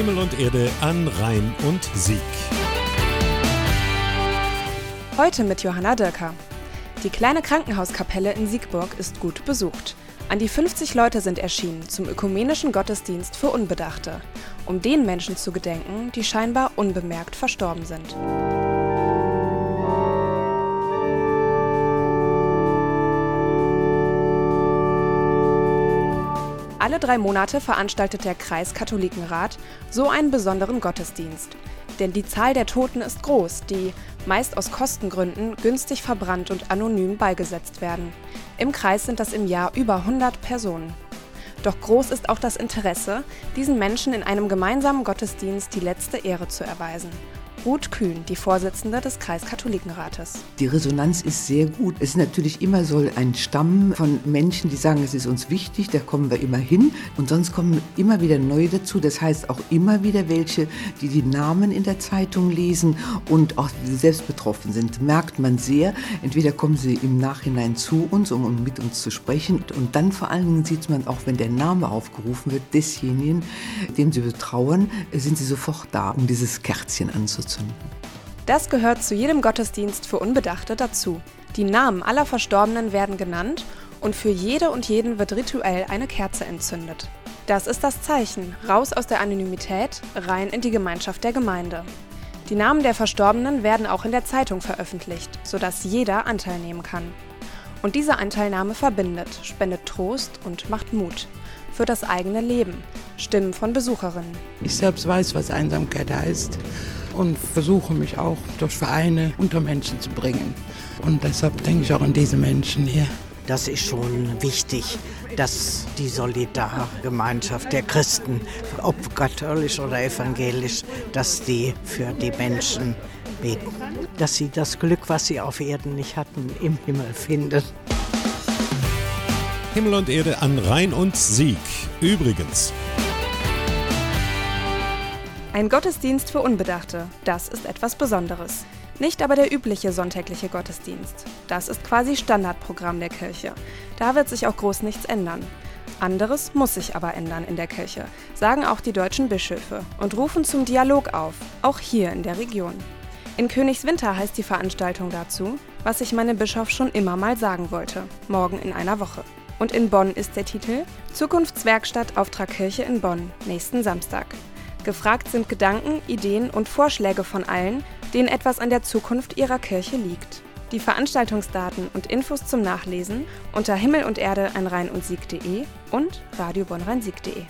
Himmel und Erde an Rhein und Sieg. Heute mit Johanna Dürker. Die kleine Krankenhauskapelle in Siegburg ist gut besucht. An die 50 Leute sind erschienen zum ökumenischen Gottesdienst für Unbedachte, um den Menschen zu gedenken, die scheinbar unbemerkt verstorben sind. Alle drei Monate veranstaltet der Kreiskatholikenrat so einen besonderen Gottesdienst. Denn die Zahl der Toten ist groß, die, meist aus Kostengründen, günstig verbrannt und anonym beigesetzt werden. Im Kreis sind das im Jahr über 100 Personen. Doch groß ist auch das Interesse, diesen Menschen in einem gemeinsamen Gottesdienst die letzte Ehre zu erweisen. Ruth Kühn, die Vorsitzende des Kreiskatholikenrates. Die Resonanz ist sehr gut. Es ist natürlich immer so ein Stamm von Menschen, die sagen, es ist uns wichtig, da kommen wir immer hin. Und sonst kommen immer wieder neue dazu. Das heißt auch immer wieder welche, die die Namen in der Zeitung lesen und auch selbst betroffen sind. Merkt man sehr. Entweder kommen sie im Nachhinein zu uns, um mit uns zu sprechen. Und dann vor allen Dingen sieht man auch, wenn der Name aufgerufen wird desjenigen, dem sie betrauern, sind sie sofort da, um dieses Kerzchen anzuzünden anzünden. Das gehört zu jedem Gottesdienst für Unbedachte dazu. Die Namen aller Verstorbenen werden genannt und für jede und jeden wird rituell eine Kerze entzündet. Das ist das Zeichen, raus aus der Anonymität, rein in die Gemeinschaft der Gemeinde. Die Namen der Verstorbenen werden auch in der Zeitung veröffentlicht, sodass jeder Anteil nehmen kann. Und diese Anteilnahme verbindet, spendet Trost und macht Mut für das eigene Leben. Stimmen von Besucherinnen. Ich selbst weiß, was Einsamkeit heißt und versuche mich auch durch Vereine unter Menschen zu bringen. Und deshalb denke ich auch an diese Menschen hier. Das ist schon wichtig, dass die Solidargemeinschaft der Christen, ob katholisch oder evangelisch, dass die für die Menschen beten. Dass sie das Glück, was sie auf Erden nicht hatten, im Himmel finden. Himmel und Erde an Rhein und Sieg. Übrigens, ein Gottesdienst für Unbedachte, das ist etwas Besonderes. Nicht aber der übliche sonntägliche Gottesdienst. Das ist quasi Standardprogramm der Kirche. Da wird sich auch groß nichts ändern. Anderes muss sich aber ändern in der Kirche, sagen auch die deutschen Bischöfe und rufen zum Dialog auf, auch hier in der Region. In Königswinter heißt die Veranstaltung dazu, was ich meinem Bischof schon immer mal sagen wollte, morgen in einer Woche. Und in Bonn ist der Titel Zukunftswerkstatt Auftrag Kirche in Bonn, nächsten Samstag. Gefragt sind Gedanken, Ideen und Vorschläge von allen, denen etwas an der Zukunft ihrer Kirche liegt. Die Veranstaltungsdaten und Infos zum Nachlesen unter Himmel und Erde ein Rhein und Sieg.de und radiobonnrheinsieg.de.